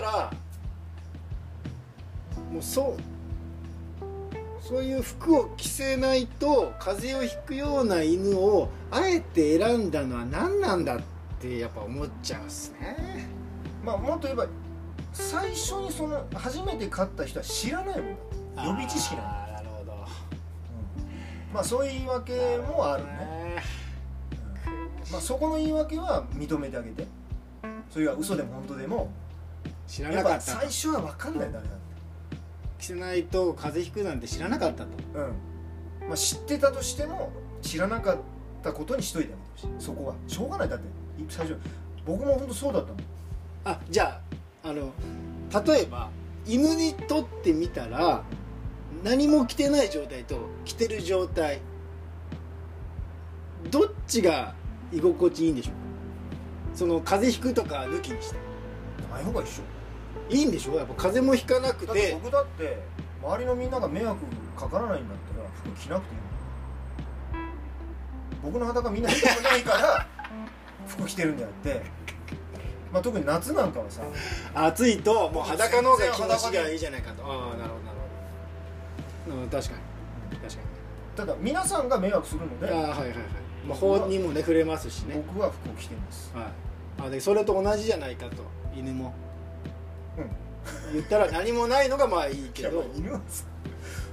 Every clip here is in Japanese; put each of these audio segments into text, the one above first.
したらもうそうそういう服を着せないと風邪をひくような犬をあえて選んだのは何なんだってやっぱ思っちゃうっすね。まあもっと言えば最初にその初めて飼った人は知らないもんだ予備知識なんだ、なるほど。まあそういう言い訳もあるね、まあ、そこの言い訳は認めてあげて。それが嘘でも本当でも知らやっぱなかった最初は分かんない誰だって着せないと風邪ひくなんて知らなか。ったとうん。まあ、知ってたとしても知らなかったことにしといてあげてそこは。しょうがない。だって最初僕も本当そうだったもん。あじゃああの例えば犬にとってみたら何も着てない状態と着てる状態。どっちが居心地いいんでしょうか？その風邪ひくとか抜きにして。ない方が一緒いいんでしょ？やっぱ風邪もひかなくだってて僕だって周りのみんなが迷惑かからないんだったら服着なくていい僕の裸みんな見たくないから 服着てるんであって、まあ、特に夏なんかはさ暑いともう裸の方が気持ちがいいじゃないかと。ああなるほどなるほど。うん確かに。確かただ皆さんが迷惑するのにでああはいはいはい。まあ法にもね触れますしね。僕は服を着てます。はい、あでそれと同じじゃないかと。犬も。うん言ったら何もないのがまあいいけど。犬はさ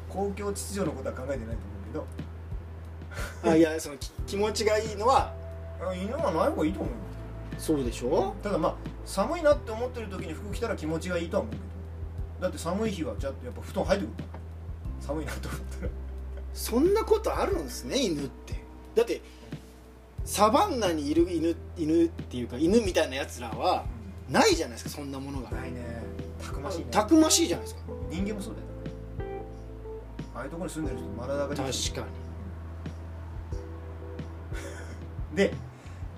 公共秩序のことは考えてないと思うあいやそのき気持ちがいいのは。犬はない方がいいと思うよ。そうでしょ？ただまあ寒いなって思ってる時に服着たら気持ちがいいとは思うけど。だって寒い日はちょっとやっぱ布団入ってくるから。寒いなと思ったら。そんなことあるんですね犬って。だってサバンナにいる犬犬っていうか犬みたいなやつらはないじゃないですかそんなものが。ないね。たくましいね。たくましいじゃないですか。人間もそうだよああいうところに住んでる人丸裸確にしてる。か で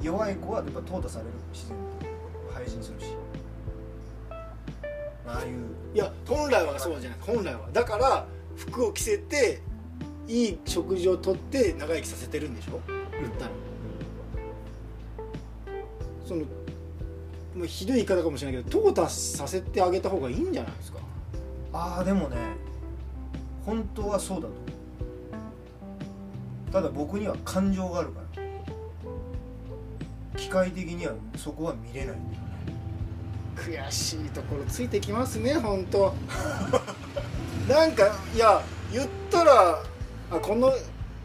弱い子はやっぱ淘汰される自然と。廃人するし。ああいう。にいや本来はそうじゃない。本来は。だから服を着せていい食事をとって長生きさせてるんでしょ？言ったら。そのもうひどい言い方かもしれないけど淘汰させてあげた方がいいんじゃないですか？ああでもね本当はそうだとただ僕には感情があるから。機械的にはそこは見れないんだよね。悔しいところついてきますね本当。なんかいや言ったらあこの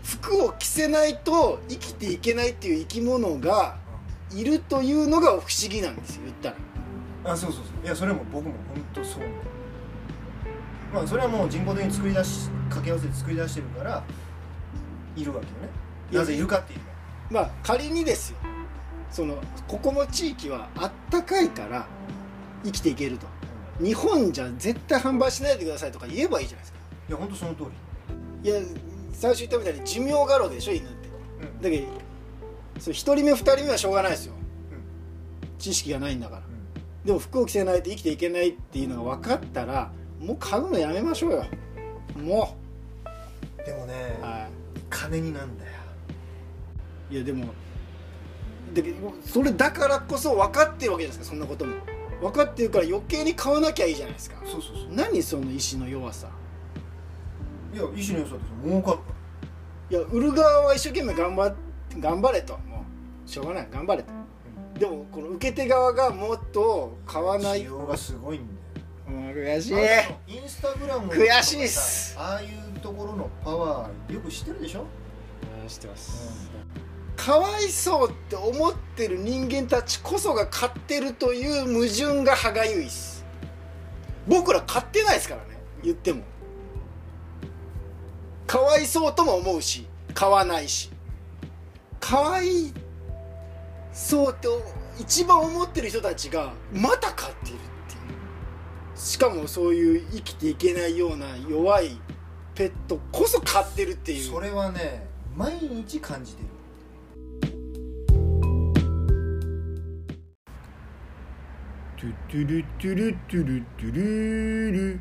服を着せないと生きていけないっていう生き物がいるというのが不思議なんですよ言ったら。あそうそうそう。いやそれも僕も本当そうまあそれはもう人工的に作り出し掛け合わせて作り出してるからいるわけよね。なぜいるかっていうとまあ仮にですよ。そのここの地域はあったかいから生きていけると。日本じゃ絶対販売しないでくださいとか言えばいいじゃないですか。いや本当その通り。いや最初言ったみたいに寿命があるわけでしょ犬って。うん。だけどそれ1人目2人目はしょうがないですよ。うん。知識がないんだから。でも服を着せないと生きていけないっていうのが分かったらもう買うのやめましょうよ。もでもねう、は金になんだよ。い、いやでもだけどそれだからこそ分かってるわけじゃないですかそんなことも。分かってるから余計に買わなきゃいいじゃないですか。そうそうそう。何その意志の弱さ。いや意志の良さって儲かるかいや売る側は一生懸命頑張っ頑張れと。もうしょうがない。頑張れと。らでもこの受け手側がもっと買わない。需要がすごいんだよ。もう悔しい。インスタグラム悔しいっす。ああいうところのパワーよく知ってるでしょ、知ってます。かわいそうって思ってる人間たちこそが買ってるという矛盾が歯がゆいっす。僕ら買ってないですからね言っても。かわいそうとも思うし買わないしかわいそうって一番思ってる人たちがまた買っているっていう。しかもそういう生きていけないような弱いペットこそ買ってるっていう。それはね毎日感じてる。トゥトゥルトゥルトゥルトゥルル